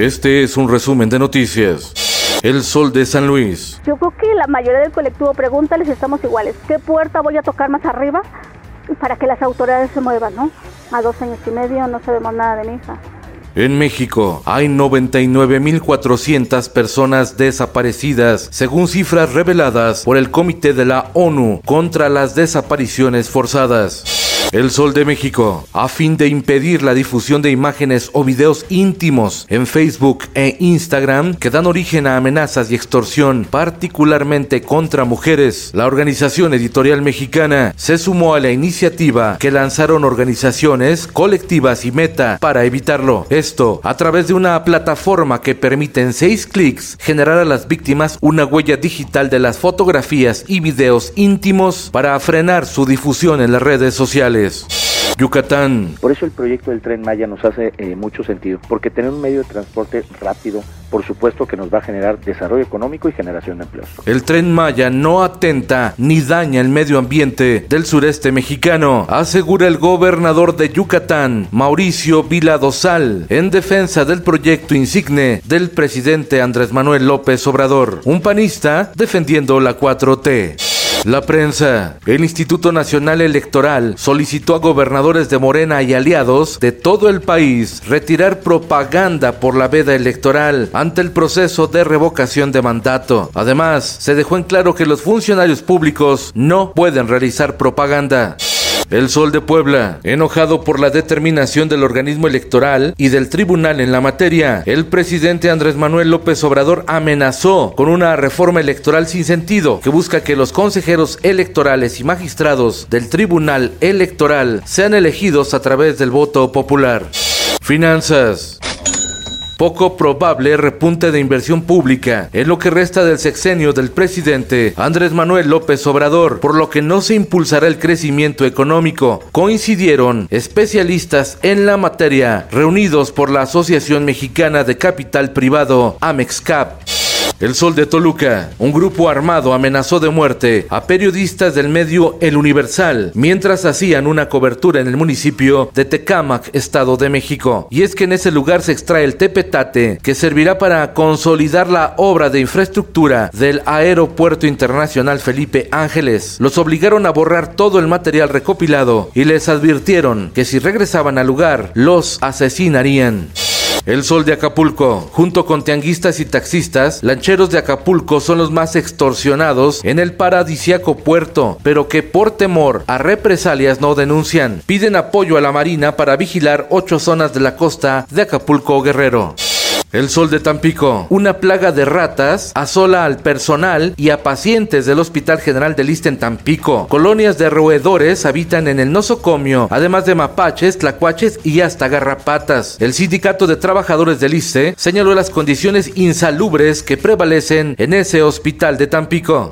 Este es un resumen de noticias. El Sol de San Luis. Yo creo que la mayoría del colectivo pregúntales si estamos iguales. ¿Qué puerta voy a tocar más arriba para que las autoridades se muevan, no? A dos años y medio no sabemos nada de mi hija. En México hay 99.400 personas desaparecidas, según cifras reveladas por el Comité de la ONU contra las Desapariciones Forzadas. El Sol de México, a fin de impedir la difusión de imágenes o videos íntimos en Facebook e Instagram que dan origen a amenazas y extorsión, particularmente contra mujeres, la organización editorial mexicana se sumó a la iniciativa que lanzaron organizaciones, colectivas y Meta para evitarlo. Esto a través de una plataforma que permite en seis clics generar a las víctimas una huella digital de las fotografías y videos íntimos para frenar su difusión en las redes sociales. Yucatán. Por eso el proyecto del tren Maya nos hace eh, mucho sentido, porque tener un medio de transporte rápido, por supuesto que nos va a generar desarrollo económico y generación de empleos. El tren Maya no atenta ni daña el medio ambiente del sureste mexicano, asegura el gobernador de Yucatán, Mauricio Vila Dosal, en defensa del proyecto insigne del presidente Andrés Manuel López Obrador, un panista defendiendo la 4T. La prensa. El Instituto Nacional Electoral solicitó a gobernadores de Morena y aliados de todo el país retirar propaganda por la veda electoral ante el proceso de revocación de mandato. Además, se dejó en claro que los funcionarios públicos no pueden realizar propaganda. El Sol de Puebla, enojado por la determinación del organismo electoral y del tribunal en la materia, el presidente Andrés Manuel López Obrador amenazó con una reforma electoral sin sentido que busca que los consejeros electorales y magistrados del tribunal electoral sean elegidos a través del voto popular. Finanzas poco probable repunte de inversión pública en lo que resta del sexenio del presidente Andrés Manuel López Obrador, por lo que no se impulsará el crecimiento económico. Coincidieron especialistas en la materia reunidos por la Asociación Mexicana de Capital Privado, Amexcap. El Sol de Toluca, un grupo armado amenazó de muerte a periodistas del medio El Universal mientras hacían una cobertura en el municipio de Tecámac, Estado de México. Y es que en ese lugar se extrae el tepetate que servirá para consolidar la obra de infraestructura del Aeropuerto Internacional Felipe Ángeles. Los obligaron a borrar todo el material recopilado y les advirtieron que si regresaban al lugar los asesinarían. El Sol de Acapulco, junto con tianguistas y taxistas, lancheros de Acapulco son los más extorsionados en el paradisiaco puerto, pero que por temor a represalias no denuncian. Piden apoyo a la Marina para vigilar ocho zonas de la costa de Acapulco Guerrero. El sol de Tampico, una plaga de ratas, asola al personal y a pacientes del Hospital General de Lista en Tampico. Colonias de roedores habitan en el nosocomio, además de mapaches, tlacuaches y hasta garrapatas. El Sindicato de Trabajadores del ISTE señaló las condiciones insalubres que prevalecen en ese hospital de Tampico.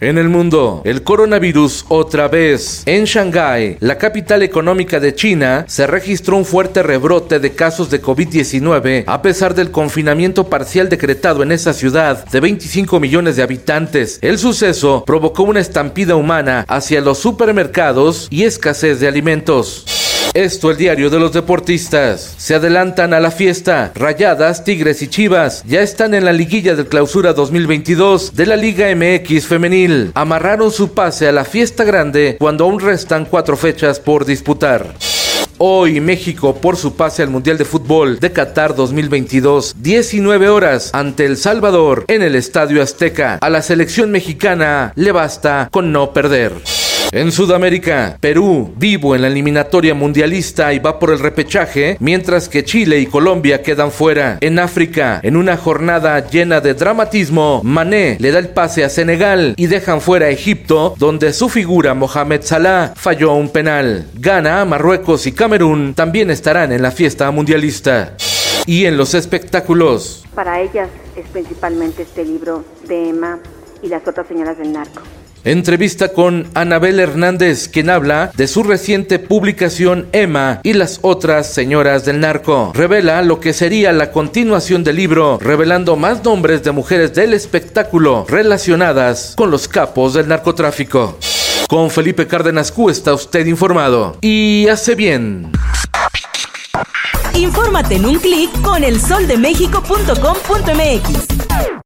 En el mundo, el coronavirus otra vez. En Shanghái, la capital económica de China, se registró un fuerte rebrote de casos de COVID-19 a pesar del confinamiento parcial decretado en esa ciudad de 25 millones de habitantes. El suceso provocó una estampida humana hacia los supermercados y escasez de alimentos. Esto el diario de los deportistas. Se adelantan a la fiesta. Rayadas, Tigres y Chivas ya están en la liguilla del clausura 2022 de la Liga MX femenil. Amarraron su pase a la fiesta grande cuando aún restan cuatro fechas por disputar. Hoy México por su pase al Mundial de Fútbol de Qatar 2022, 19 horas ante El Salvador en el Estadio Azteca. A la selección mexicana le basta con no perder. En Sudamérica, Perú, vivo en la eliminatoria mundialista y va por el repechaje, mientras que Chile y Colombia quedan fuera. En África, en una jornada llena de dramatismo, Mané le da el pase a Senegal y dejan fuera a Egipto, donde su figura Mohamed Salah falló un penal. Ghana, Marruecos y Camerún también estarán en la fiesta mundialista. Y en los espectáculos. Para ellas es principalmente este libro de Emma y las otras señoras del narco. Entrevista con Anabel Hernández, quien habla de su reciente publicación Emma y las otras señoras del narco. Revela lo que sería la continuación del libro, revelando más nombres de mujeres del espectáculo relacionadas con los capos del narcotráfico. Con Felipe Cárdenas Q está usted informado. Y hace bien. Infórmate en un clic con elsoldemexico.com.mx.